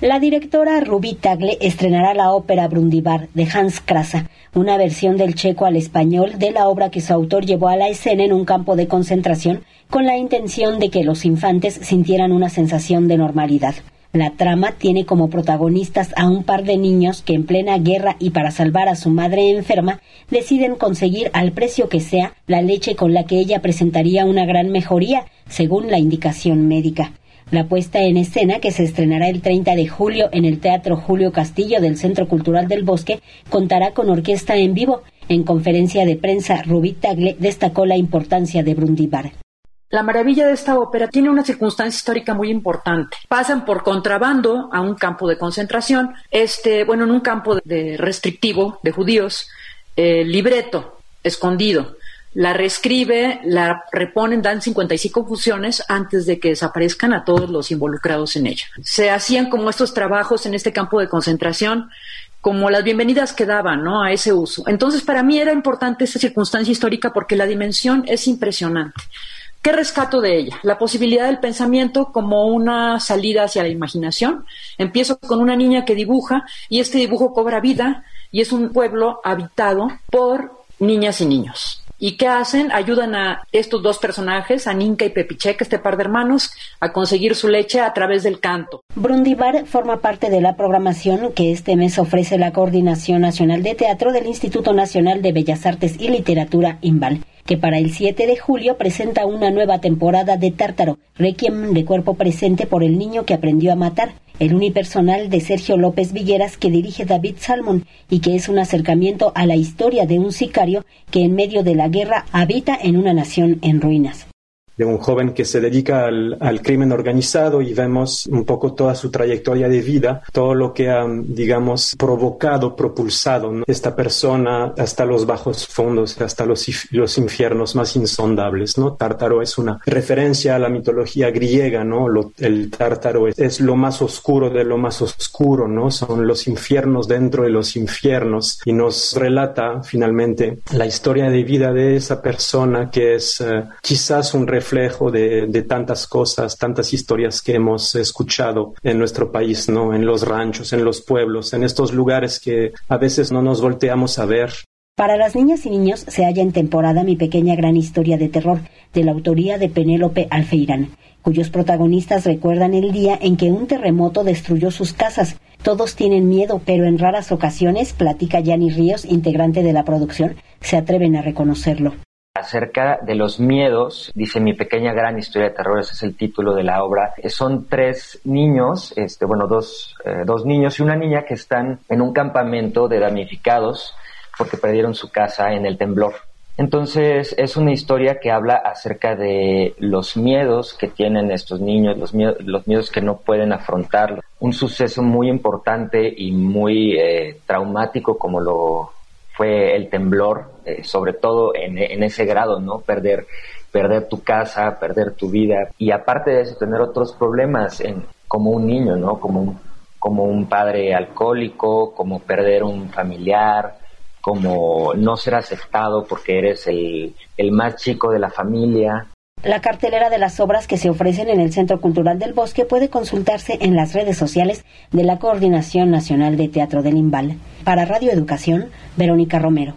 La directora Rubí Tagle estrenará la ópera Brundibar de Hans Krasa, una versión del checo al español de la obra que su autor llevó a la escena en un campo de concentración con la intención de que los infantes sintieran una sensación de normalidad. La trama tiene como protagonistas a un par de niños que en plena guerra y para salvar a su madre enferma deciden conseguir al precio que sea la leche con la que ella presentaría una gran mejoría, según la indicación médica. La puesta en escena, que se estrenará el 30 de julio en el Teatro Julio Castillo del Centro Cultural del Bosque, contará con orquesta en vivo. En conferencia de prensa, Rubí Tagle destacó la importancia de Brundibar. La maravilla de esta ópera tiene una circunstancia histórica muy importante. Pasan por contrabando a un campo de concentración, este, bueno, en un campo de restrictivo de judíos, eh, libreto escondido. La reescribe, la reponen, dan 55 funciones antes de que desaparezcan a todos los involucrados en ella. Se hacían como estos trabajos en este campo de concentración como las bienvenidas que daban ¿no? a ese uso. Entonces, para mí era importante esta circunstancia histórica porque la dimensión es impresionante. ¿Qué rescato de ella? La posibilidad del pensamiento como una salida hacia la imaginación. Empiezo con una niña que dibuja y este dibujo cobra vida y es un pueblo habitado por niñas y niños. ¿Y qué hacen? Ayudan a estos dos personajes, a Ninka y Pepicheque, este par de hermanos, a conseguir su leche a través del canto. Brundibar forma parte de la programación que este mes ofrece la Coordinación Nacional de Teatro del Instituto Nacional de Bellas Artes y Literatura, IMBAL que para el 7 de julio presenta una nueva temporada de Tártaro, Requiem de cuerpo presente por el niño que aprendió a matar, el unipersonal de Sergio López Villeras que dirige David Salmon y que es un acercamiento a la historia de un sicario que en medio de la guerra habita en una nación en ruinas de un joven que se dedica al, crimen organizado y vemos un poco toda su trayectoria de vida, todo lo que ha, digamos, provocado, propulsado esta persona hasta los bajos fondos, hasta los, los infiernos más insondables, ¿no? Tártaro es una referencia a la mitología griega, ¿no? el tártaro es, es, lo más oscuro de lo más oscuro, ¿no? Son los infiernos dentro de los infiernos y nos relata finalmente la historia de vida de esa persona que es eh, quizás un reflejo reflejo de, tantas cosas, tantas historias que hemos escuchado en nuestro país, ¿no? En los ranchos, en los pueblos, en estos lugares que a veces no nos volteamos a ver. Para las niñas y niños se halla en temporada Mi pequeña gran historia de terror, de la autoría de Penélope Alfeirán, cuyos protagonistas recuerdan el día en que un terremoto destruyó sus casas. Todos tienen miedo, pero en raras ocasiones, platica Yanni Ríos, integrante de la producción, se atreven a reconocerlo acerca de los miedos, dice mi pequeña gran historia de terror, ese es el título de la obra. Son tres niños, este, bueno, dos, eh, dos niños y una niña que están en un campamento de damnificados porque perdieron su casa en el temblor. Entonces es una historia que habla acerca de los miedos que tienen estos niños, los miedos, los miedos que no pueden afrontar. Un suceso muy importante y muy eh, traumático como lo fue el temblor, eh, sobre todo en, ese grado, ¿no? Perder, perder tu casa, perder tu vida y aparte de eso tener otros problemas en, como un niño, ¿no? Como un, como un padre alcohólico, como perder un familiar, como no ser aceptado porque eres el, el más chico de la familia, la cartelera de las obras que se ofrecen en el Centro Cultural del Bosque puede consultarse en las redes sociales de la Coordinación Nacional de Teatro del Imbal. Para Radio Educación, Verónica Romero.